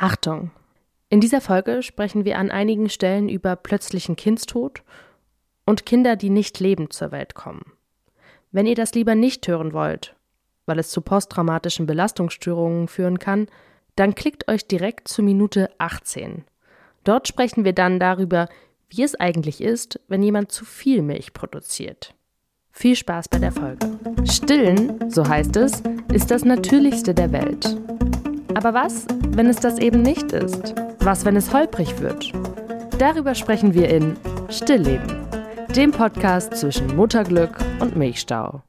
Achtung! In dieser Folge sprechen wir an einigen Stellen über plötzlichen Kindstod und Kinder, die nicht lebend zur Welt kommen. Wenn ihr das lieber nicht hören wollt, weil es zu posttraumatischen Belastungsstörungen führen kann, dann klickt euch direkt zu Minute 18. Dort sprechen wir dann darüber, wie es eigentlich ist, wenn jemand zu viel Milch produziert. Viel Spaß bei der Folge. Stillen, so heißt es, ist das Natürlichste der Welt. Aber was, wenn es das eben nicht ist? Was, wenn es holprig wird? Darüber sprechen wir in Stillleben, dem Podcast zwischen Mutterglück und Milchstau.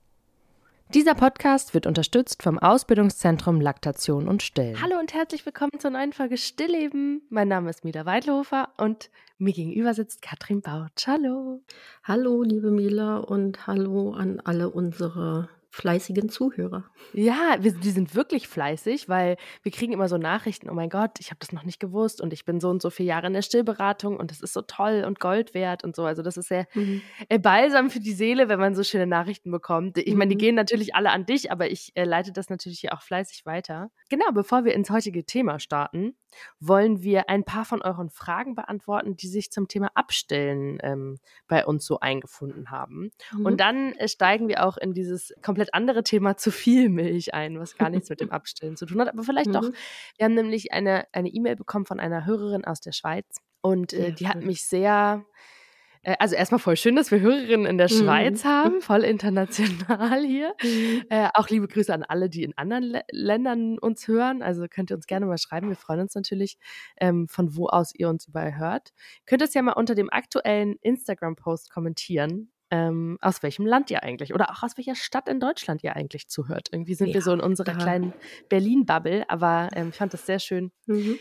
Dieser Podcast wird unterstützt vom Ausbildungszentrum Laktation und Stillen. Hallo und herzlich willkommen zur neuen Folge Stillleben. Mein Name ist Mila Weidlofer und mir gegenüber sitzt Katrin Bautsch. Hallo. Hallo, liebe Mila und hallo an alle unsere fleißigen Zuhörer. Ja, wir, die sind wirklich fleißig, weil wir kriegen immer so Nachrichten, oh mein Gott, ich habe das noch nicht gewusst und ich bin so und so viele Jahre in der Stillberatung und das ist so toll und Gold wert und so. Also das ist sehr mhm. äh, balsam für die Seele, wenn man so schöne Nachrichten bekommt. Ich meine, die mhm. gehen natürlich alle an dich, aber ich äh, leite das natürlich hier auch fleißig weiter. Genau, bevor wir ins heutige Thema starten, wollen wir ein paar von euren Fragen beantworten, die sich zum Thema Abstellen ähm, bei uns so eingefunden haben. Mhm. Und dann äh, steigen wir auch in dieses komplett andere Thema zu viel Milch ein, was gar nichts mit dem Abstillen zu tun hat. Aber vielleicht mhm. doch. Wir haben nämlich eine E-Mail bekommen von einer Hörerin aus der Schweiz und äh, die hat mich sehr äh, also erstmal voll schön, dass wir Hörerinnen in der mhm. Schweiz haben, voll international hier. Mhm. Äh, auch liebe Grüße an alle, die in anderen L Ländern uns hören. Also könnt ihr uns gerne mal schreiben. Wir freuen uns natürlich, ähm, von wo aus ihr uns überall hört. Könnt es ja mal unter dem aktuellen Instagram-Post kommentieren. Ähm, aus welchem Land ihr eigentlich oder auch aus welcher Stadt in Deutschland ihr eigentlich zuhört. Irgendwie sind ja, wir so in unserer kleinen Berlin-Bubble, aber ähm, ich fand das sehr schön, mhm.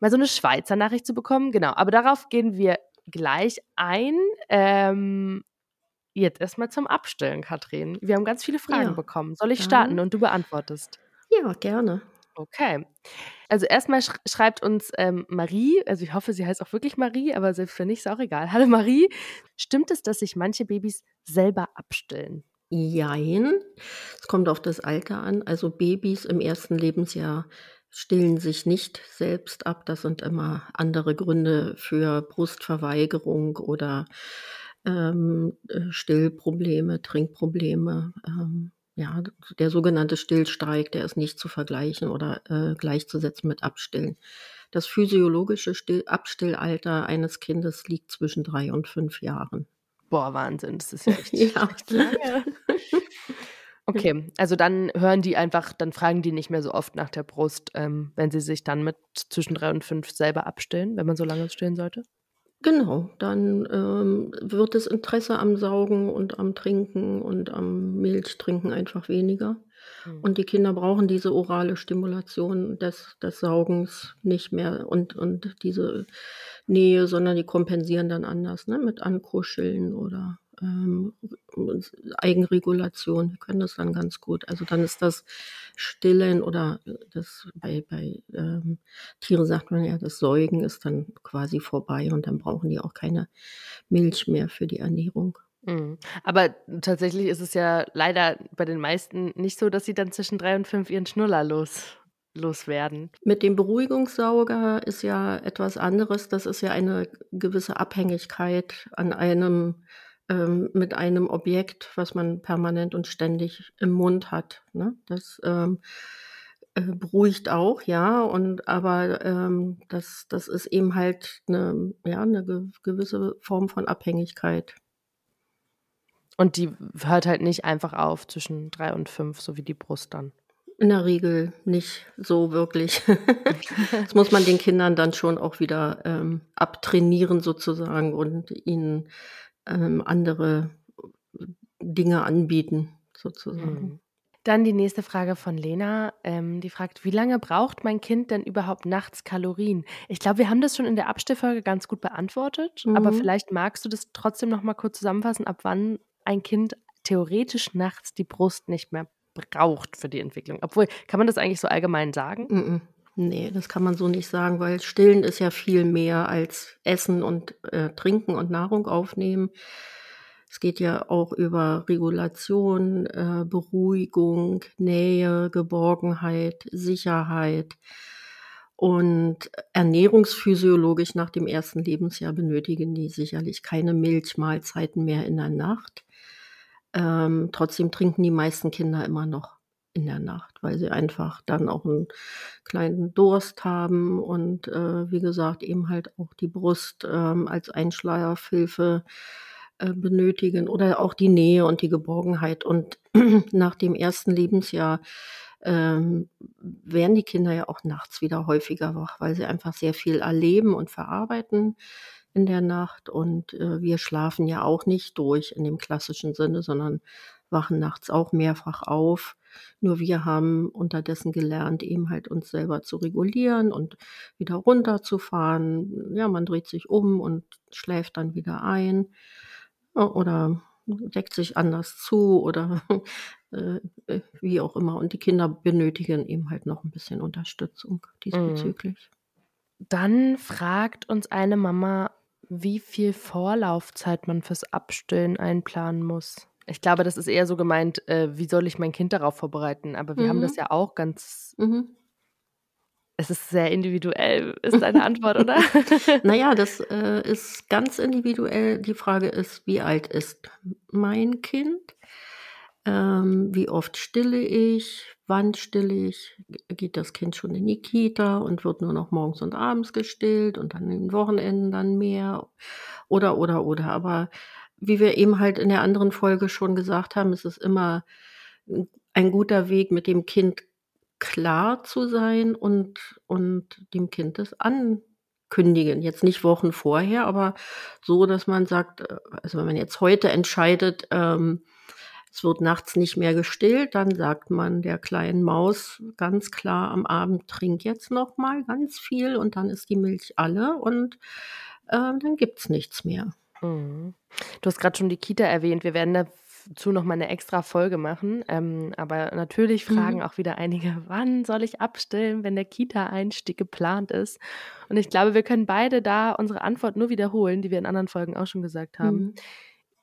mal so eine Schweizer Nachricht zu bekommen. Genau, aber darauf gehen wir gleich ein. Ähm, jetzt erstmal zum Abstellen, Katrin. Wir haben ganz viele Fragen ja. bekommen. Soll ich starten und du beantwortest? Ja, gerne. Okay. Also erstmal sch schreibt uns ähm, Marie, also ich hoffe, sie heißt auch wirklich Marie, aber selbst wenn nicht, ist auch egal. Hallo Marie. Stimmt es, dass sich manche Babys selber abstillen? Jein. Es kommt auf das Alter an. Also Babys im ersten Lebensjahr stillen sich nicht selbst ab. Das sind immer andere Gründe für Brustverweigerung oder ähm, äh, Stillprobleme, Trinkprobleme. Ähm, ja, der sogenannte Stillstreik, der ist nicht zu vergleichen oder äh, gleichzusetzen mit Abstillen. Das physiologische Still Abstillalter eines Kindes liegt zwischen drei und fünf Jahren. Boah, Wahnsinn, das ist ja echt, ja. echt lange. Okay, also dann hören die einfach, dann fragen die nicht mehr so oft nach der Brust, ähm, wenn sie sich dann mit zwischen drei und fünf selber abstillen, wenn man so lange stillen sollte? Genau, dann ähm, wird das Interesse am Saugen und am Trinken und am Milchtrinken einfach weniger. Mhm. Und die Kinder brauchen diese orale Stimulation des, des Saugens nicht mehr und, und diese Nähe, sondern die kompensieren dann anders, ne? mit Ankuscheln oder ähm, Eigenregulation. Wir können das dann ganz gut. Also dann ist das Stillen oder das bei, bei ähm, Tieren sagt man ja, das Säugen ist dann quasi vorbei und dann brauchen die auch keine Milch mehr für die Ernährung. Mhm. Aber tatsächlich ist es ja leider bei den meisten nicht so, dass sie dann zwischen drei und fünf ihren Schnuller los loswerden. Mit dem Beruhigungssauger ist ja etwas anderes. Das ist ja eine gewisse Abhängigkeit an einem ähm, mit einem Objekt, was man permanent und ständig im Mund hat. Ne? Das ähm, äh, beruhigt auch, ja, und aber ähm, das, das ist eben halt eine, ja, eine gewisse Form von Abhängigkeit. Und die hört halt nicht einfach auf zwischen drei und fünf, so wie die Brust dann. In der Regel nicht so wirklich. das muss man den Kindern dann schon auch wieder ähm, abtrainieren sozusagen und ihnen ähm, andere Dinge anbieten, sozusagen. Mhm. Dann die nächste Frage von Lena, ähm, die fragt, wie lange braucht mein Kind denn überhaupt nachts Kalorien? Ich glaube, wir haben das schon in der Abstellfolge ganz gut beantwortet, mhm. aber vielleicht magst du das trotzdem noch mal kurz zusammenfassen, ab wann ein Kind theoretisch nachts die Brust nicht mehr braucht für die Entwicklung. Obwohl, kann man das eigentlich so allgemein sagen? Mhm. Nee, das kann man so nicht sagen, weil Stillen ist ja viel mehr als Essen und äh, Trinken und Nahrung aufnehmen. Es geht ja auch über Regulation, äh, Beruhigung, Nähe, Geborgenheit, Sicherheit. Und ernährungsphysiologisch nach dem ersten Lebensjahr benötigen die sicherlich keine Milchmahlzeiten mehr in der Nacht. Ähm, trotzdem trinken die meisten Kinder immer noch in der Nacht, weil sie einfach dann auch einen kleinen Durst haben und äh, wie gesagt eben halt auch die Brust ähm, als Einschlafhilfe äh, benötigen oder auch die Nähe und die Geborgenheit. Und nach dem ersten Lebensjahr ähm, werden die Kinder ja auch nachts wieder häufiger wach, weil sie einfach sehr viel erleben und verarbeiten in der Nacht. Und äh, wir schlafen ja auch nicht durch in dem klassischen Sinne, sondern wachen nachts auch mehrfach auf. Nur wir haben unterdessen gelernt, eben halt uns selber zu regulieren und wieder runterzufahren. Ja, man dreht sich um und schläft dann wieder ein oder deckt sich anders zu oder äh, äh, wie auch immer. Und die Kinder benötigen eben halt noch ein bisschen Unterstützung mhm. diesbezüglich. Dann fragt uns eine Mama, wie viel Vorlaufzeit man fürs Abstillen einplanen muss. Ich glaube, das ist eher so gemeint, äh, wie soll ich mein Kind darauf vorbereiten? Aber wir mhm. haben das mhm. ja auch ganz. Mhm. Es ist sehr individuell, ist deine Antwort, oder? naja, das äh, ist ganz individuell. Die Frage ist, wie alt ist mein Kind? Ähm, wie oft stille ich? Wann stille ich? Geht das Kind schon in die Kita und wird nur noch morgens und abends gestillt und dann in den Wochenenden dann mehr? Oder, oder, oder. Aber wie wir eben halt in der anderen Folge schon gesagt haben, ist es immer ein guter Weg, mit dem Kind klar zu sein und, und dem Kind das ankündigen. Jetzt nicht Wochen vorher, aber so, dass man sagt, äh, also wenn man jetzt heute entscheidet, ähm, es wird nachts nicht mehr gestillt, dann sagt man der kleinen Maus ganz klar am Abend, trink jetzt noch mal ganz viel und dann ist die Milch alle und äh, dann gibt's nichts mehr. Mhm. Du hast gerade schon die Kita erwähnt. Wir werden dazu noch mal eine extra Folge machen. Ähm, aber natürlich fragen mhm. auch wieder einige, wann soll ich abstillen, wenn der Kita-Einstieg geplant ist? Und ich glaube, wir können beide da unsere Antwort nur wiederholen, die wir in anderen Folgen auch schon gesagt haben. Mhm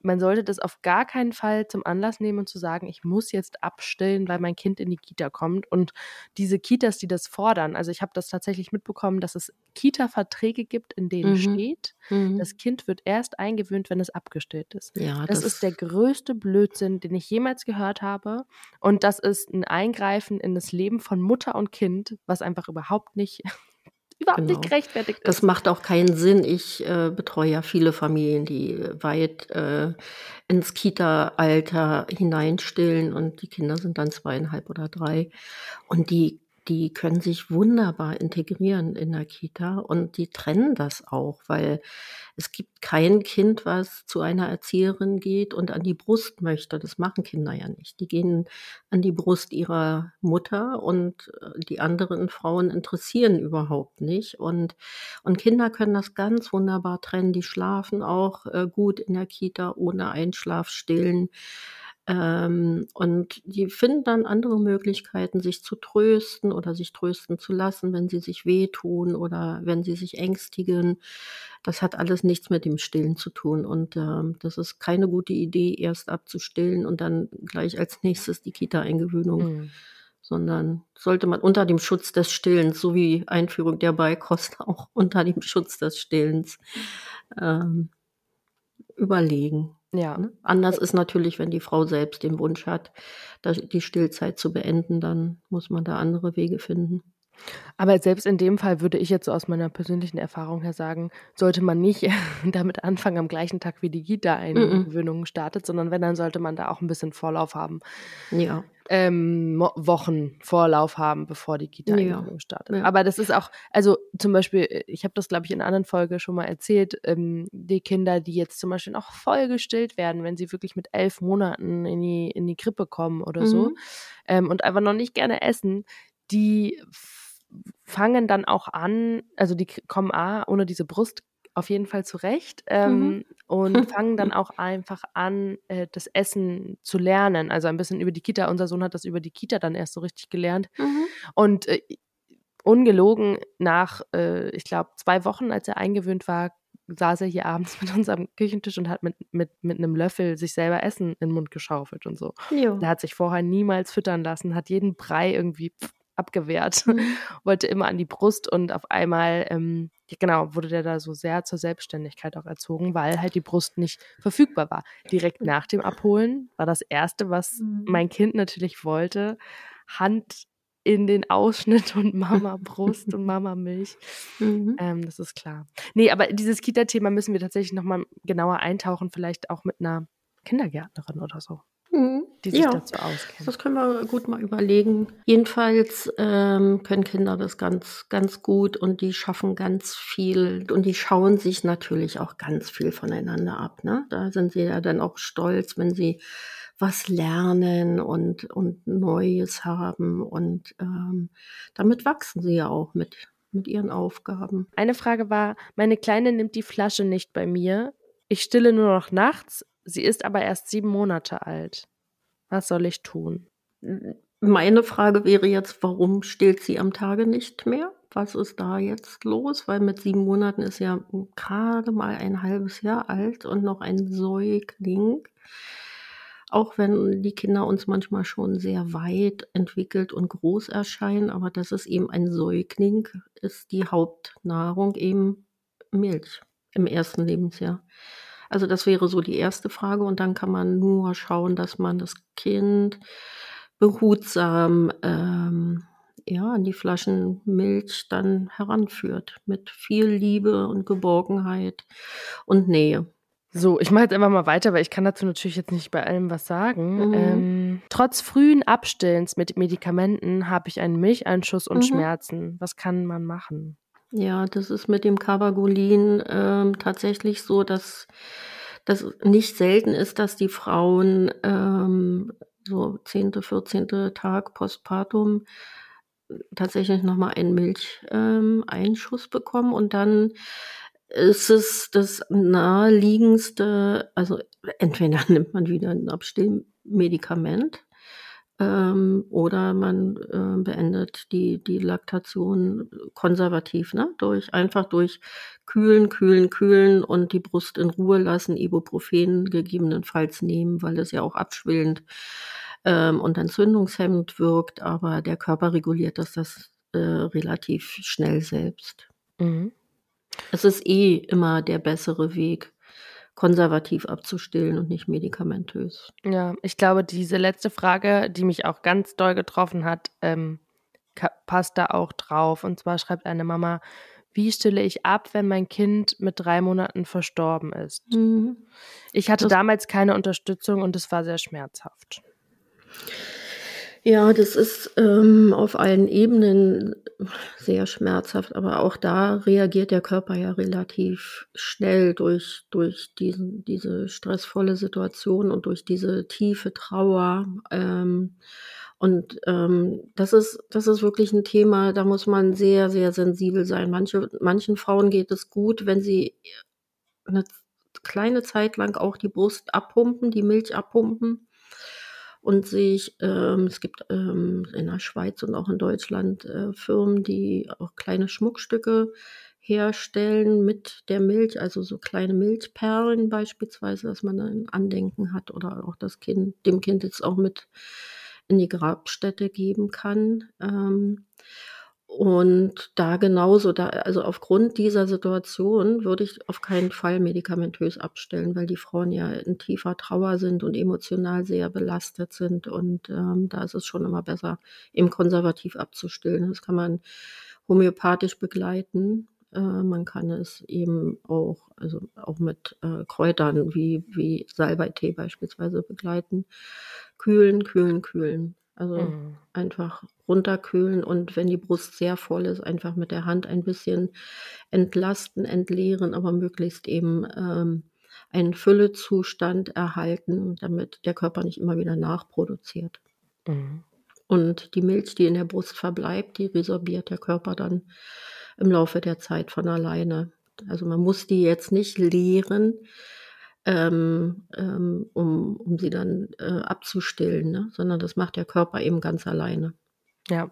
man sollte das auf gar keinen Fall zum Anlass nehmen und zu sagen, ich muss jetzt abstillen, weil mein Kind in die Kita kommt. Und diese Kitas, die das fordern, also ich habe das tatsächlich mitbekommen, dass es Kita-Verträge gibt, in denen mhm. steht, mhm. das Kind wird erst eingewöhnt, wenn es abgestillt ist. Ja, das, das ist der größte Blödsinn, den ich jemals gehört habe. Und das ist ein Eingreifen in das Leben von Mutter und Kind, was einfach überhaupt nicht überhaupt genau. nicht gerechtfertigt ist. Das macht auch keinen Sinn. Ich äh, betreue ja viele Familien, die weit äh, ins Kita-Alter hineinstillen und die Kinder sind dann zweieinhalb oder drei. Und die die können sich wunderbar integrieren in der Kita und die trennen das auch, weil es gibt kein Kind, was zu einer Erzieherin geht und an die Brust möchte. Das machen Kinder ja nicht. Die gehen an die Brust ihrer Mutter und äh, die anderen Frauen interessieren überhaupt nicht. Und, und Kinder können das ganz wunderbar trennen. Die schlafen auch äh, gut in der Kita ohne Einschlafstillen. Ähm, und die finden dann andere Möglichkeiten, sich zu trösten oder sich trösten zu lassen, wenn sie sich wehtun oder wenn sie sich ängstigen. Das hat alles nichts mit dem Stillen zu tun. Und ähm, das ist keine gute Idee, erst abzustillen und dann gleich als nächstes die Kita-Eingewöhnung. Mhm. Sondern sollte man unter dem Schutz des Stillens, so wie Einführung der Beikost auch unter dem Schutz des Stillens, ähm, überlegen. Ja. Ne? Anders ist natürlich, wenn die Frau selbst den Wunsch hat, die Stillzeit zu beenden, dann muss man da andere Wege finden. Aber selbst in dem Fall würde ich jetzt so aus meiner persönlichen Erfahrung her sagen, sollte man nicht damit anfangen am gleichen Tag wie die Kita-Eingewöhnung startet, sondern wenn, dann sollte man da auch ein bisschen Vorlauf haben. Ja ähm, Wochen Vorlauf haben, bevor die kita ja. startet. Ja. Aber das ist auch, also zum Beispiel, äh, ich habe das, glaube ich, in einer anderen Folge schon mal erzählt, ähm, die Kinder, die jetzt zum Beispiel auch voll gestillt werden, wenn sie wirklich mit elf Monaten in die, in die Krippe kommen oder mhm. so ähm, und einfach noch nicht gerne essen, die fangen dann auch an, also die kommen A, ohne diese Brust auf jeden Fall zurecht ähm, mhm. und fangen dann auch einfach an, äh, das Essen zu lernen. Also ein bisschen über die Kita. Unser Sohn hat das über die Kita dann erst so richtig gelernt. Mhm. Und äh, ungelogen nach, äh, ich glaube, zwei Wochen, als er eingewöhnt war, saß er hier abends mit uns am Küchentisch und hat mit, mit, mit einem Löffel sich selber Essen in den Mund geschaufelt und so. Jo. Der hat sich vorher niemals füttern lassen, hat jeden Brei irgendwie abgewehrt, mhm. wollte immer an die Brust und auf einmal, ähm, genau, wurde der da so sehr zur Selbstständigkeit auch erzogen, weil halt die Brust nicht verfügbar war. Direkt nach dem Abholen war das Erste, was mhm. mein Kind natürlich wollte, Hand in den Ausschnitt und Mama Brust und Mama Milch. Mhm. Ähm, das ist klar. Nee, aber dieses Kita-Thema müssen wir tatsächlich nochmal genauer eintauchen, vielleicht auch mit einer Kindergärtnerin oder so. Die sich ja, dazu auskennt. Das können wir gut mal überlegen. Jedenfalls ähm, können Kinder das ganz, ganz gut und die schaffen ganz viel und die schauen sich natürlich auch ganz viel voneinander ab. Ne? Da sind sie ja dann auch stolz, wenn sie was lernen und, und Neues haben. Und ähm, damit wachsen sie ja auch mit, mit ihren Aufgaben. Eine Frage war, meine Kleine nimmt die Flasche nicht bei mir. Ich stille nur noch nachts. Sie ist aber erst sieben Monate alt. Was soll ich tun? Meine Frage wäre jetzt, warum stillt sie am Tage nicht mehr? Was ist da jetzt los? Weil mit sieben Monaten ist ja gerade mal ein halbes Jahr alt und noch ein Säugling. Auch wenn die Kinder uns manchmal schon sehr weit entwickelt und groß erscheinen, aber das ist eben ein Säugling, ist die Hauptnahrung eben Milch im ersten Lebensjahr. Also das wäre so die erste Frage und dann kann man nur schauen, dass man das Kind behutsam ähm, ja, an die Flaschen Milch dann heranführt mit viel Liebe und Geborgenheit und Nähe. So, ich mache jetzt einfach mal weiter, weil ich kann dazu natürlich jetzt nicht bei allem was sagen. Mhm. Ähm, trotz frühen Abstillens mit Medikamenten habe ich einen Milcheinschuss und mhm. Schmerzen. Was kann man machen? Ja, das ist mit dem Carbagolin ähm, tatsächlich so, dass das nicht selten ist, dass die Frauen ähm, so 10., 14. Tag postpartum tatsächlich nochmal einen Milcheinschuss ähm, bekommen und dann ist es das naheliegendste, also entweder nimmt man wieder ein Abstillmedikament ähm, oder man äh, beendet die, die Laktation konservativ, ne? Durch einfach durch kühlen, kühlen, kühlen und die Brust in Ruhe lassen, Ibuprofen gegebenenfalls nehmen, weil es ja auch abschwillend ähm, und entzündungshemmend wirkt, aber der Körper reguliert das, das äh, relativ schnell selbst. Mhm. Es ist eh immer der bessere Weg, konservativ abzustillen und nicht medikamentös. Ja, ich glaube, diese letzte Frage, die mich auch ganz doll getroffen hat, ähm, passt da auch drauf. Und zwar schreibt eine Mama, wie stille ich ab, wenn mein Kind mit drei Monaten verstorben ist? Mhm. Ich hatte das damals keine Unterstützung und es war sehr schmerzhaft. Ja, das ist ähm, auf allen Ebenen sehr schmerzhaft, aber auch da reagiert der Körper ja relativ schnell durch, durch diesen, diese stressvolle Situation und durch diese tiefe Trauer. Ähm, und ähm, das ist, das ist wirklich ein Thema, da muss man sehr, sehr sensibel sein. Manche, manchen Frauen geht es gut, wenn sie eine kleine Zeit lang auch die Brust abpumpen, die Milch abpumpen und sich, ähm, es gibt ähm, in der Schweiz und auch in Deutschland äh, Firmen, die auch kleine Schmuckstücke herstellen mit der Milch, also so kleine Milchperlen beispielsweise, dass man ein Andenken hat oder auch das Kind, dem Kind jetzt auch mit in die Grabstätte geben kann. Ähm, und da genauso, da, also aufgrund dieser Situation würde ich auf keinen Fall medikamentös abstellen, weil die Frauen ja in tiefer Trauer sind und emotional sehr belastet sind. Und ähm, da ist es schon immer besser, eben konservativ abzustillen. Das kann man homöopathisch begleiten. Äh, man kann es eben auch, also auch mit äh, Kräutern wie, wie Salbeitee beispielsweise begleiten. Kühlen, kühlen, kühlen. Also mhm. einfach runterkühlen und wenn die Brust sehr voll ist, einfach mit der Hand ein bisschen entlasten, entleeren, aber möglichst eben ähm, einen Füllezustand erhalten, damit der Körper nicht immer wieder nachproduziert. Mhm. Und die Milch, die in der Brust verbleibt, die resorbiert der Körper dann im Laufe der Zeit von alleine. Also man muss die jetzt nicht leeren, ähm, ähm, um, um sie dann äh, abzustillen, ne? sondern das macht der Körper eben ganz alleine. Ja.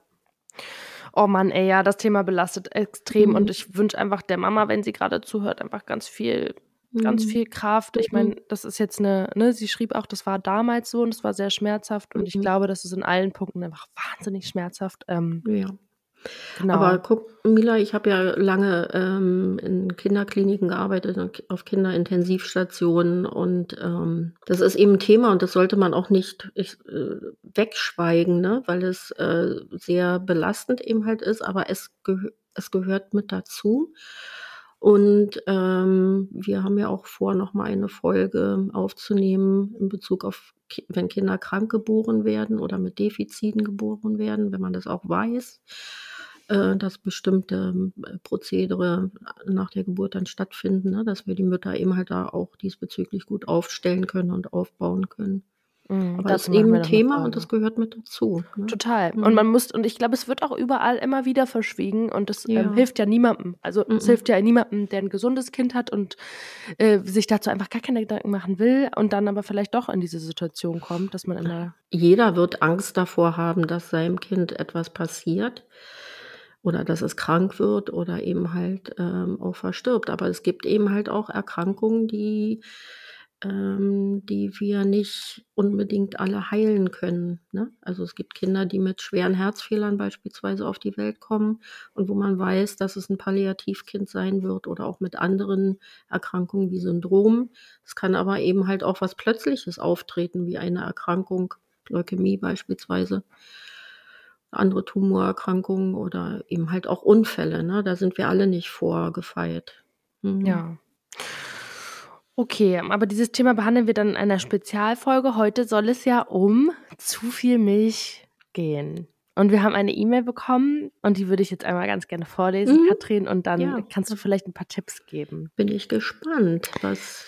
Oh Mann, ey, ja, das Thema belastet extrem mhm. und ich wünsche einfach der Mama, wenn sie gerade zuhört, einfach ganz viel ganz mhm. viel Kraft. Ich meine, das ist jetzt eine, ne, sie schrieb auch, das war damals so und es war sehr schmerzhaft und mhm. ich glaube, das ist in allen Punkten einfach wahnsinnig schmerzhaft. Ähm, ja. Genau. Aber guck, Mila, ich habe ja lange ähm, in Kinderkliniken gearbeitet, auf Kinderintensivstationen und ähm, das ist eben ein Thema und das sollte man auch nicht ich, äh, wegschweigen, ne? weil es äh, sehr belastend eben halt ist, aber es, geh es gehört mit dazu. Und ähm, wir haben ja auch vor, nochmal eine Folge aufzunehmen in Bezug auf, wenn Kinder krank geboren werden oder mit Defiziten geboren werden, wenn man das auch weiß äh, dass bestimmte äh, Prozedere nach der Geburt dann stattfinden, ne? dass wir die Mütter eben halt da auch diesbezüglich gut aufstellen können und aufbauen können. Mhm, Aber das ist eben ein Thema und das gehört mit dazu. Ne? Total. Mhm. Und man muss, und ich glaube, es wird auch überall immer wieder verschwiegen und das ähm, ja. ähm, hilft ja niemandem. Also mhm. es hilft ja niemandem, der ein gesundes Kind hat und äh, sich dazu einfach gar keine Gedanken machen will und dann aber vielleicht doch in diese Situation kommt, dass man in der. Jeder wird Angst davor haben, dass seinem Kind etwas passiert oder dass es krank wird oder eben halt ähm, auch verstirbt. Aber es gibt eben halt auch Erkrankungen, die, ähm, die wir nicht unbedingt alle heilen können. Ne? Also es gibt Kinder, die mit schweren Herzfehlern beispielsweise auf die Welt kommen und wo man weiß, dass es ein Palliativkind sein wird oder auch mit anderen Erkrankungen wie Syndrom. Es kann aber eben halt auch was Plötzliches auftreten, wie eine Erkrankung, Leukämie beispielsweise andere Tumorerkrankungen oder eben halt auch Unfälle. Ne? Da sind wir alle nicht vorgefeilt. Mhm. Ja. Okay, aber dieses Thema behandeln wir dann in einer Spezialfolge. Heute soll es ja um zu viel Milch gehen. Und wir haben eine E-Mail bekommen und die würde ich jetzt einmal ganz gerne vorlesen, mhm. Katrin, und dann ja. kannst du vielleicht ein paar Tipps geben. Bin ich gespannt, was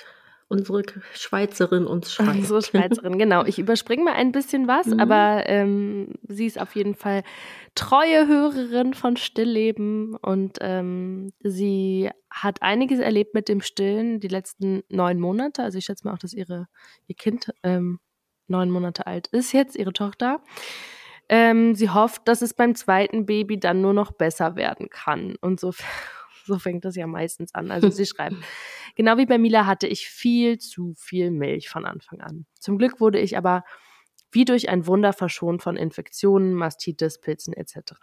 unsere Schweizerin uns schreibt. Unsere Schweizerin, genau. Ich überspringe mal ein bisschen was, mhm. aber ähm, sie ist auf jeden Fall treue Hörerin von Stillleben und ähm, sie hat einiges erlebt mit dem Stillen die letzten neun Monate. Also ich schätze mal auch, dass ihre, ihr Kind ähm, neun Monate alt ist jetzt, ihre Tochter. Ähm, sie hofft, dass es beim zweiten Baby dann nur noch besser werden kann. Und so so fängt das ja meistens an. Also sie schreibt, genau wie bei Mila hatte ich viel zu viel Milch von Anfang an. Zum Glück wurde ich aber wie durch ein Wunder verschont von Infektionen, Mastitis, Pilzen etc.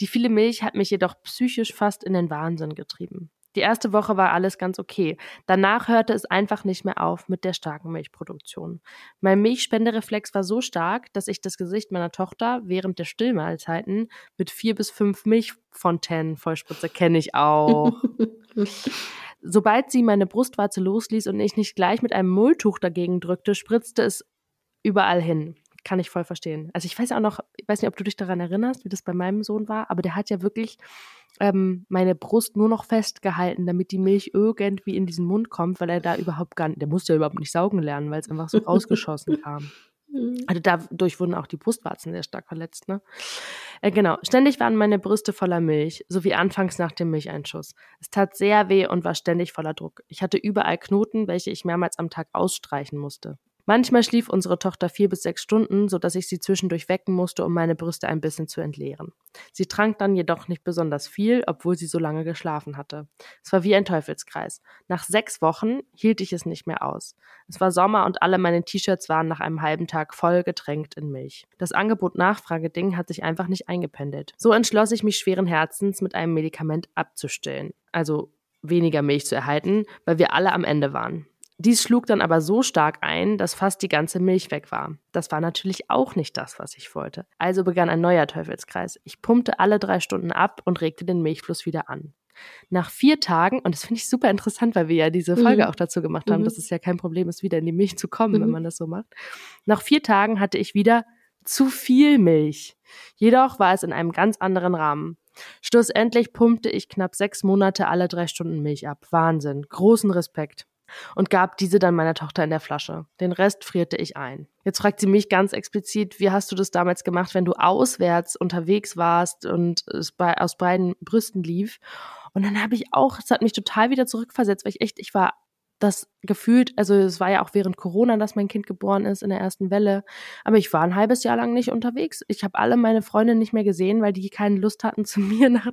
Die viele Milch hat mich jedoch psychisch fast in den Wahnsinn getrieben. Die erste Woche war alles ganz okay. Danach hörte es einfach nicht mehr auf mit der starken Milchproduktion. Mein Milchspendereflex war so stark, dass ich das Gesicht meiner Tochter während der Stillmahlzeiten mit vier bis fünf Milchfontänen vollspritze. Kenne ich auch. Sobald sie meine Brustwarze losließ und ich nicht gleich mit einem Mulltuch dagegen drückte, spritzte es überall hin kann ich voll verstehen. Also ich weiß auch noch, ich weiß nicht, ob du dich daran erinnerst, wie das bei meinem Sohn war, aber der hat ja wirklich ähm, meine Brust nur noch festgehalten, damit die Milch irgendwie in diesen Mund kommt, weil er da überhaupt gar nicht, der musste ja überhaupt nicht saugen lernen, weil es einfach so rausgeschossen kam. Mhm. Also dadurch wurden auch die Brustwarzen sehr stark verletzt, ne? Äh, genau. Ständig waren meine Brüste voller Milch, so wie anfangs nach dem Milcheinschuss. Es tat sehr weh und war ständig voller Druck. Ich hatte überall Knoten, welche ich mehrmals am Tag ausstreichen musste. Manchmal schlief unsere Tochter vier bis sechs Stunden, so dass ich sie zwischendurch wecken musste, um meine Brüste ein bisschen zu entleeren. Sie trank dann jedoch nicht besonders viel, obwohl sie so lange geschlafen hatte. Es war wie ein Teufelskreis. Nach sechs Wochen hielt ich es nicht mehr aus. Es war Sommer und alle meine T-Shirts waren nach einem halben Tag voll getränkt in Milch. Das Angebot-Nachfrage-Ding hat sich einfach nicht eingependelt. So entschloss ich mich schweren Herzens, mit einem Medikament abzustillen. Also weniger Milch zu erhalten, weil wir alle am Ende waren. Dies schlug dann aber so stark ein, dass fast die ganze Milch weg war. Das war natürlich auch nicht das, was ich wollte. Also begann ein neuer Teufelskreis. Ich pumpte alle drei Stunden ab und regte den Milchfluss wieder an. Nach vier Tagen, und das finde ich super interessant, weil wir ja diese Folge mhm. auch dazu gemacht haben, mhm. dass es ja kein Problem ist, wieder in die Milch zu kommen, mhm. wenn man das so macht. Nach vier Tagen hatte ich wieder zu viel Milch. Jedoch war es in einem ganz anderen Rahmen. Schlussendlich pumpte ich knapp sechs Monate alle drei Stunden Milch ab. Wahnsinn. Großen Respekt und gab diese dann meiner Tochter in der Flasche. Den Rest frierte ich ein. Jetzt fragt sie mich ganz explizit, wie hast du das damals gemacht, wenn du auswärts unterwegs warst und es bei, aus beiden Brüsten lief? Und dann habe ich auch, es hat mich total wieder zurückversetzt, weil ich echt, ich war das gefühlt, also es war ja auch während Corona, dass mein Kind geboren ist in der ersten Welle, aber ich war ein halbes Jahr lang nicht unterwegs. Ich habe alle meine Freunde nicht mehr gesehen, weil die keine Lust hatten, zu mir nach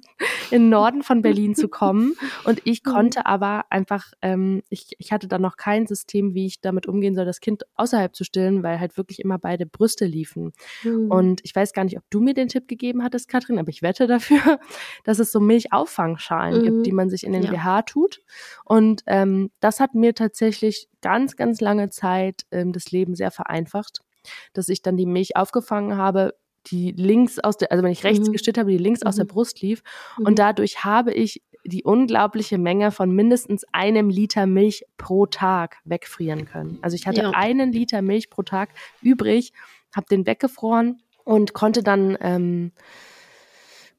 in den Norden von Berlin zu kommen. Und ich mhm. konnte aber einfach, ähm, ich, ich hatte da noch kein System, wie ich damit umgehen soll, das Kind außerhalb zu stillen, weil halt wirklich immer beide Brüste liefen. Mhm. Und ich weiß gar nicht, ob du mir den Tipp gegeben hattest, Katrin, aber ich wette dafür, dass es so Milchauffangschalen mhm. gibt, die man sich in den ja. BH tut. Und ähm, das hat mir tatsächlich tatsächlich ganz, ganz lange Zeit ähm, das Leben sehr vereinfacht, dass ich dann die Milch aufgefangen habe, die links aus der, also wenn ich rechts mhm. gestillt habe, die links mhm. aus der mhm. Brust lief. Mhm. Und dadurch habe ich die unglaubliche Menge von mindestens einem Liter Milch pro Tag wegfrieren können. Also ich hatte ja. einen Liter Milch pro Tag übrig, habe den weggefroren und konnte dann ähm,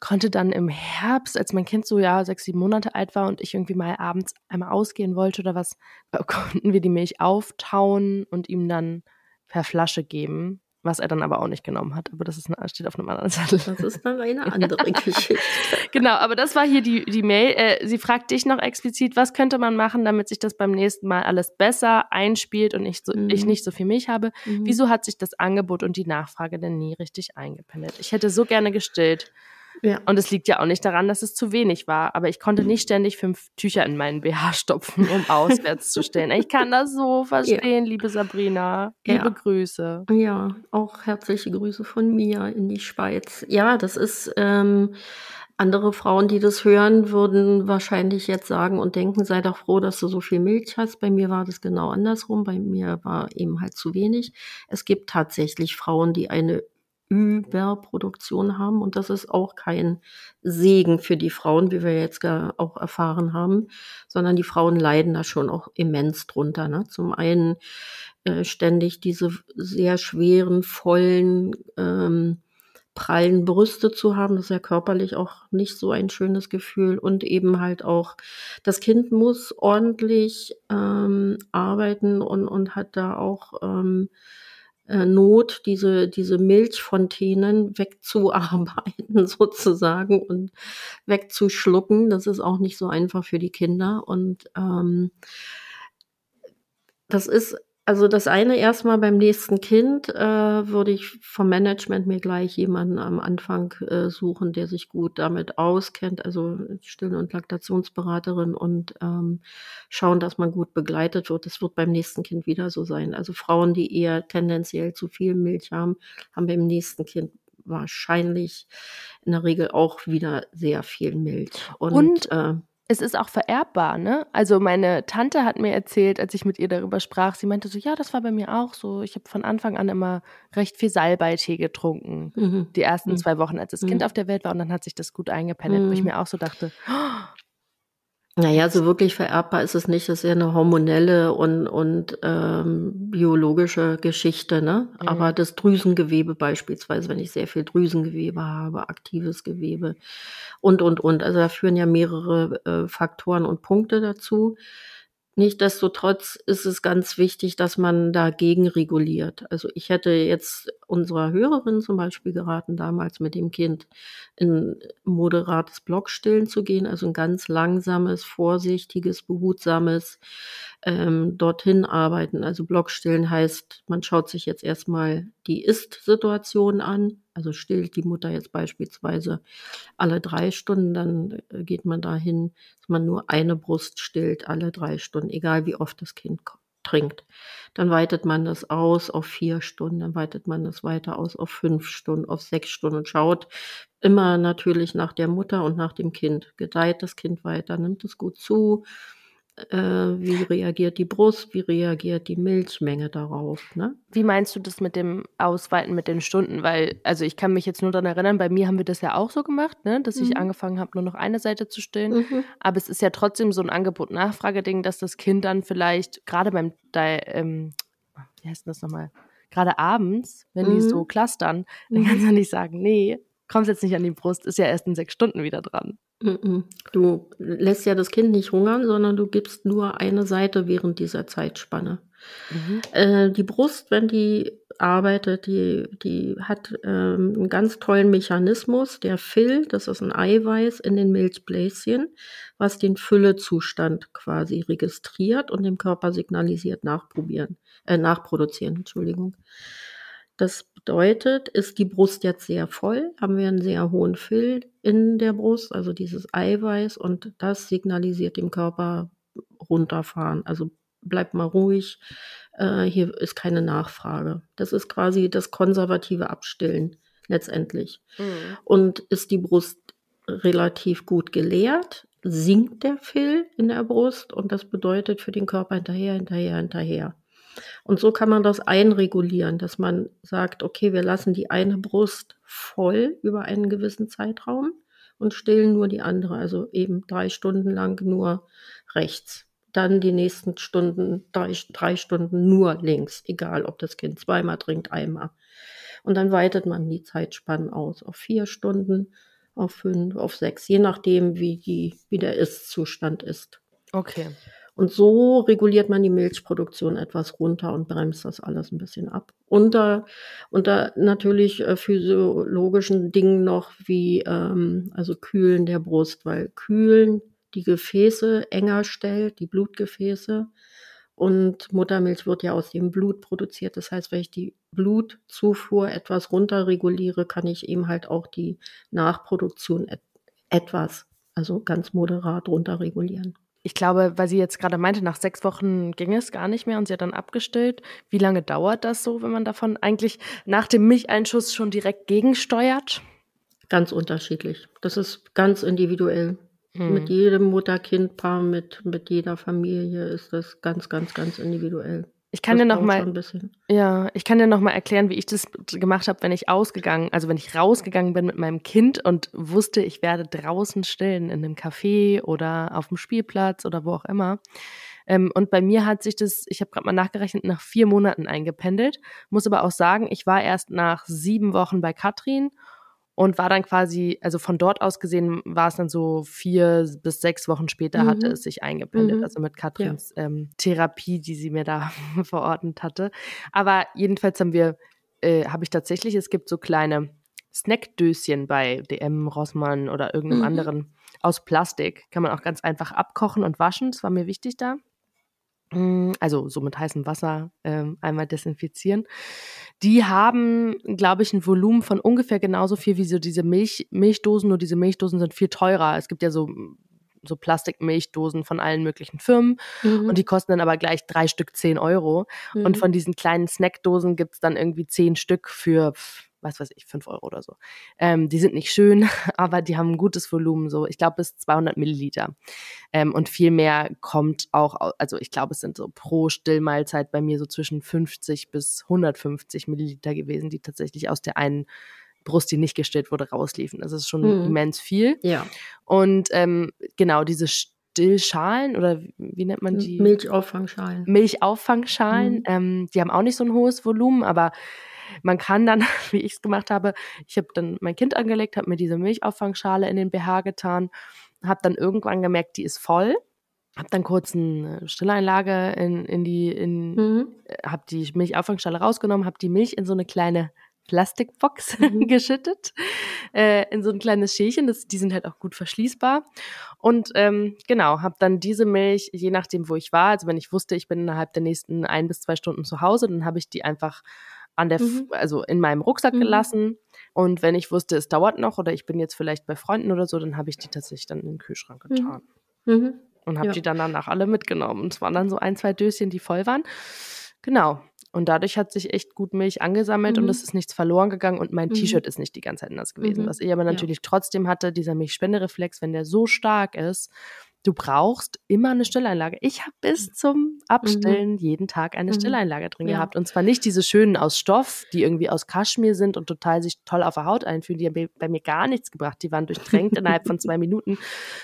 konnte dann im Herbst, als mein Kind so ja sechs, sieben Monate alt war und ich irgendwie mal abends einmal ausgehen wollte oder was, konnten wir die Milch auftauen und ihm dann per Flasche geben, was er dann aber auch nicht genommen hat. Aber das ist, steht auf einem anderen Zettel. Das ist dann eine andere Geschichte. genau, aber das war hier die, die Mail. Äh, sie fragt dich noch explizit, was könnte man machen, damit sich das beim nächsten Mal alles besser einspielt und ich, so, mhm. ich nicht so viel Milch habe. Mhm. Wieso hat sich das Angebot und die Nachfrage denn nie richtig eingependelt? Ich hätte so gerne gestillt. Ja. Und es liegt ja auch nicht daran, dass es zu wenig war. Aber ich konnte nicht ständig fünf Tücher in meinen BH stopfen, um auswärts zu stellen. Ich kann das so verstehen, ja. liebe Sabrina. Liebe ja. Grüße. Ja, auch herzliche Grüße von mir in die Schweiz. Ja, das ist. Ähm, andere Frauen, die das hören, würden wahrscheinlich jetzt sagen und denken, sei doch froh, dass du so viel Milch hast. Bei mir war das genau andersrum. Bei mir war eben halt zu wenig. Es gibt tatsächlich Frauen, die eine Überproduktion haben. Und das ist auch kein Segen für die Frauen, wie wir jetzt auch erfahren haben, sondern die Frauen leiden da schon auch immens drunter. Ne? Zum einen äh, ständig diese sehr schweren, vollen, ähm, prallen Brüste zu haben, das ist ja körperlich auch nicht so ein schönes Gefühl und eben halt auch, das Kind muss ordentlich ähm, arbeiten und, und hat da auch ähm, äh, Not, diese, diese Milchfontänen wegzuarbeiten sozusagen und wegzuschlucken. Das ist auch nicht so einfach für die Kinder. Und ähm, das ist also das eine erstmal beim nächsten Kind äh, würde ich vom Management mir gleich jemanden am Anfang äh, suchen, der sich gut damit auskennt, also Still- und Laktationsberaterin und ähm, schauen, dass man gut begleitet wird. Das wird beim nächsten Kind wieder so sein. Also Frauen, die eher tendenziell zu viel Milch haben, haben beim nächsten Kind wahrscheinlich in der Regel auch wieder sehr viel Milch. Und, und äh, es ist auch vererbbar, ne? Also meine Tante hat mir erzählt, als ich mit ihr darüber sprach, sie meinte so, ja, das war bei mir auch so. Ich habe von Anfang an immer recht viel Salbeitee getrunken. Mhm. Die ersten mhm. zwei Wochen, als das mhm. Kind auf der Welt war und dann hat sich das gut eingependelt, wo ich mhm. mir auch so dachte, oh, naja, so wirklich vererbbar ist es nicht. Das ist ja eine hormonelle und, und ähm, biologische Geschichte, ne? Mhm. Aber das Drüsengewebe beispielsweise, wenn ich sehr viel Drüsengewebe habe, aktives Gewebe und, und, und. Also da führen ja mehrere äh, Faktoren und Punkte dazu. Nichtsdestotrotz ist es ganz wichtig, dass man dagegen reguliert. Also ich hätte jetzt unserer Hörerin zum Beispiel geraten, damals mit dem Kind in moderates Blockstillen zu gehen, also ein ganz langsames, vorsichtiges, behutsames ähm, dorthin arbeiten. Also Blockstillen heißt, man schaut sich jetzt erstmal die Ist-Situation an. Also stillt die Mutter jetzt beispielsweise alle drei Stunden, dann äh, geht man dahin, dass man nur eine Brust stillt alle drei Stunden, egal wie oft das Kind trinkt. Dann weitet man das aus auf vier Stunden, dann weitet man das weiter aus auf fünf Stunden, auf sechs Stunden und schaut immer natürlich nach der Mutter und nach dem Kind. Gedeiht das Kind weiter, nimmt es gut zu, äh, wie reagiert die Brust, wie reagiert die Milchmenge darauf. Ne? Wie meinst du das mit dem Ausweiten mit den Stunden? Weil, also ich kann mich jetzt nur daran erinnern, bei mir haben wir das ja auch so gemacht, ne? dass mhm. ich angefangen habe, nur noch eine Seite zu stillen. Mhm. Aber es ist ja trotzdem so ein Angebot-Nachfrage-Ding, dass das Kind dann vielleicht gerade beim, ähm, wie heißt das nochmal? Gerade abends, wenn mhm. die so clustern, dann kannst du mhm. nicht sagen, nee, kommst jetzt nicht an die Brust, ist ja erst in sechs Stunden wieder dran. Du lässt ja das Kind nicht hungern, sondern du gibst nur eine Seite während dieser Zeitspanne. Mhm. Äh, die Brust, wenn die arbeitet, die, die hat ähm, einen ganz tollen Mechanismus, der Fill, das ist ein Eiweiß in den Milchbläschen, was den Füllezustand quasi registriert und dem Körper signalisiert, nachprobieren, äh, nachproduzieren, Entschuldigung. Das bedeutet, ist die Brust jetzt sehr voll, haben wir einen sehr hohen Fill in der Brust, also dieses Eiweiß, und das signalisiert dem Körper runterfahren, also bleib mal ruhig, äh, hier ist keine Nachfrage. Das ist quasi das konservative Abstillen letztendlich. Mhm. Und ist die Brust relativ gut geleert, sinkt der Fill in der Brust und das bedeutet für den Körper hinterher, hinterher, hinterher. Und so kann man das einregulieren, dass man sagt, okay, wir lassen die eine Brust voll über einen gewissen Zeitraum und stillen nur die andere, also eben drei Stunden lang nur rechts dann die nächsten Stunden, drei, drei Stunden nur links, egal ob das Kind zweimal trinkt, einmal. Und dann weitet man die Zeitspannen aus auf vier Stunden, auf fünf, auf sechs, je nachdem, wie, die, wie der Ist-Zustand ist. Okay. Und so reguliert man die Milchproduktion etwas runter und bremst das alles ein bisschen ab. Unter, unter natürlich äh, physiologischen Dingen noch wie ähm, also Kühlen der Brust, weil Kühlen die Gefäße enger stellt, die Blutgefäße. Und Muttermilch wird ja aus dem Blut produziert. Das heißt, wenn ich die Blutzufuhr etwas runterreguliere, kann ich eben halt auch die Nachproduktion et etwas, also ganz moderat runterregulieren. Ich glaube, weil sie jetzt gerade meinte, nach sechs Wochen ging es gar nicht mehr und sie hat dann abgestillt. Wie lange dauert das so, wenn man davon eigentlich nach dem Milcheinschuss schon direkt gegensteuert? Ganz unterschiedlich. Das ist ganz individuell. Mhm. Mit jedem Mutter-Kind-Paar, mit, mit jeder Familie ist das ganz, ganz, ganz individuell. Ich kann das dir noch mal, ja, ich kann dir noch mal erklären, wie ich das gemacht habe, wenn ich ausgegangen, also wenn ich rausgegangen bin mit meinem Kind und wusste, ich werde draußen stillen in einem Café oder auf dem Spielplatz oder wo auch immer. Ähm, und bei mir hat sich das, ich habe gerade mal nachgerechnet, nach vier Monaten eingependelt. Muss aber auch sagen, ich war erst nach sieben Wochen bei Katrin und war dann quasi, also von dort aus gesehen, war es dann so vier bis sechs Wochen später mhm. hatte es sich eingependelt, mhm. also mit Katrins ja. ähm, Therapie, die sie mir da verordnet hatte. Aber jedenfalls haben wir, äh, habe ich tatsächlich, es gibt so kleine Snackdöschen bei DM, Rossmann oder irgendeinem mhm. anderen aus Plastik. Kann man auch ganz einfach abkochen und waschen. Das war mir wichtig da. Mm, also so mit heißem Wasser ähm, einmal desinfizieren. Die haben, glaube ich, ein Volumen von ungefähr genauso viel wie so diese Milch, Milchdosen, nur diese Milchdosen sind viel teurer. Es gibt ja so so Plastikmilchdosen von allen möglichen Firmen mhm. und die kosten dann aber gleich drei Stück zehn Euro. Mhm. Und von diesen kleinen Snackdosen gibt's dann irgendwie zehn Stück für was weiß ich, fünf Euro oder so. Ähm, die sind nicht schön, aber die haben ein gutes Volumen, so ich glaube bis 200 Milliliter. Ähm, und viel mehr kommt auch, also ich glaube, es sind so pro Stillmahlzeit bei mir so zwischen 50 bis 150 Milliliter gewesen, die tatsächlich aus der einen Brust, die nicht gestillt wurde, rausliefen. Das ist schon mhm. immens viel. Ja. Und ähm, genau, diese Stillschalen oder wie nennt man die? Milchauffangschalen. Milchauffangschalen, mhm. ähm, die haben auch nicht so ein hohes Volumen, aber man kann dann, wie ich es gemacht habe, ich habe dann mein Kind angelegt, habe mir diese Milchauffangschale in den BH getan, habe dann irgendwann gemerkt, die ist voll. Hab dann kurz eine Stilleinlage in, in die, in, mhm. Äh, hab die Milchauffangschale rausgenommen, habe die Milch in so eine kleine Plastikbox mhm. geschüttet, äh, in so ein kleines Schälchen. Das, die sind halt auch gut verschließbar. Und ähm, genau, habe dann diese Milch, je nachdem, wo ich war, also wenn ich wusste, ich bin innerhalb der nächsten ein bis zwei Stunden zu Hause, dann habe ich die einfach an der, mhm. also in meinem Rucksack mhm. gelassen. Und wenn ich wusste, es dauert noch oder ich bin jetzt vielleicht bei Freunden oder so, dann habe ich die tatsächlich dann in den Kühlschrank mhm. getan. Mhm. Und habe ja. die dann danach alle mitgenommen. Und es waren dann so ein, zwei Döschen, die voll waren. Genau. Und dadurch hat sich echt gut Milch angesammelt mhm. und es ist nichts verloren gegangen und mein mhm. T-Shirt ist nicht die ganze Zeit nass gewesen. Mhm. Was ich aber natürlich ja. trotzdem hatte, dieser Milchspendereflex, wenn der so stark ist, du brauchst immer eine Stilleinlage. Ich habe bis mhm. zum Abstillen mhm. jeden Tag eine mhm. Stilleinlage drin ja. gehabt. Und zwar nicht diese schönen aus Stoff, die irgendwie aus Kaschmir sind und total sich toll auf der Haut einfühlen. Die haben bei mir gar nichts gebracht. Die waren durchtränkt innerhalb von zwei Minuten.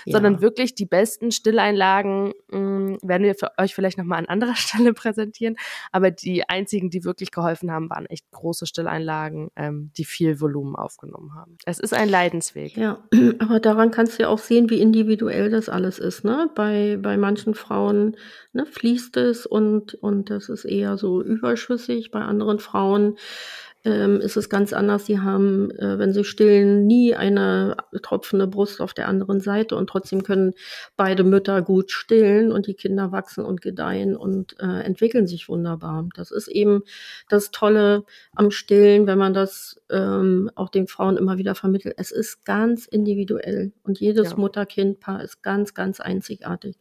Ja. Sondern wirklich die besten Stilleinlagen mh, hm, werden wir für euch vielleicht nochmal an anderer Stelle präsentieren. Aber die einzigen, die wirklich geholfen haben, waren echt große Stilleinlagen, ähm, die viel Volumen aufgenommen haben. Es ist ein Leidensweg. Ja, aber daran kannst du ja auch sehen, wie individuell das alles ist es. Ne? Bei, bei manchen Frauen ne, fließt es und, und das ist eher so überschüssig. Bei anderen Frauen ähm, ist es ganz anders. Sie haben, äh, wenn sie stillen, nie eine tropfende Brust auf der anderen Seite und trotzdem können beide Mütter gut stillen und die Kinder wachsen und gedeihen und äh, entwickeln sich wunderbar. Das ist eben das Tolle am Stillen, wenn man das ähm, auch den Frauen immer wieder vermittelt. Es ist ganz individuell und jedes ja. Mutter-Kind-Paar ist ganz, ganz einzigartig.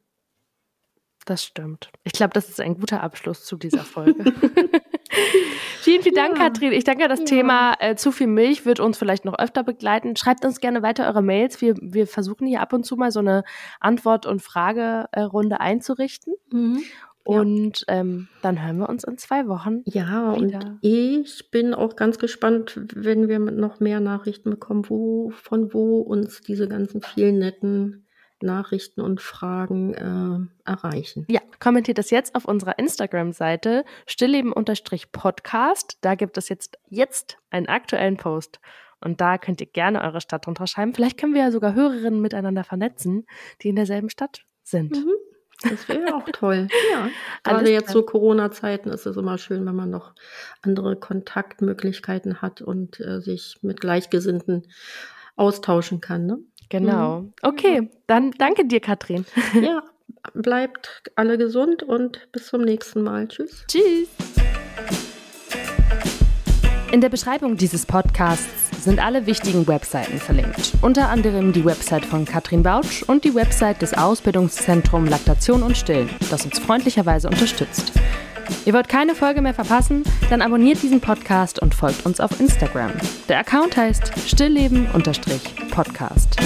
Das stimmt. Ich glaube, das ist ein guter Abschluss zu dieser Folge. vielen, vielen Dank, ja. Katrin. Ich denke, das ja. Thema äh, zu viel Milch wird uns vielleicht noch öfter begleiten. Schreibt uns gerne weiter eure Mails. Wir, wir versuchen hier ab und zu mal so eine Antwort- und Fragerunde einzurichten. Mhm. Und ja. ähm, dann hören wir uns in zwei Wochen. Ja, wieder. und ich bin auch ganz gespannt, wenn wir noch mehr Nachrichten bekommen, wo, von wo uns diese ganzen vielen netten Nachrichten und Fragen äh, erreichen. Ja, kommentiert das jetzt auf unserer Instagram-Seite stillleben-podcast. Da gibt es jetzt, jetzt einen aktuellen Post. Und da könnt ihr gerne eure Stadt drunter schreiben. Vielleicht können wir ja sogar Hörerinnen miteinander vernetzen, die in derselben Stadt sind. Mhm. Das wäre auch toll. Ja. Gerade jetzt zu so Corona-Zeiten ist es immer schön, wenn man noch andere Kontaktmöglichkeiten hat und äh, sich mit Gleichgesinnten austauschen kann. Ne? Genau. Mhm. Okay, dann danke dir, Katrin. Ja, bleibt alle gesund und bis zum nächsten Mal. Tschüss. Tschüss. In der Beschreibung dieses Podcasts sind alle wichtigen Webseiten verlinkt. Unter anderem die Website von Katrin Bautsch und die Website des Ausbildungszentrums Laktation und Stillen, das uns freundlicherweise unterstützt. Ihr wollt keine Folge mehr verpassen? Dann abonniert diesen Podcast und folgt uns auf Instagram. Der Account heißt stillleben-podcast.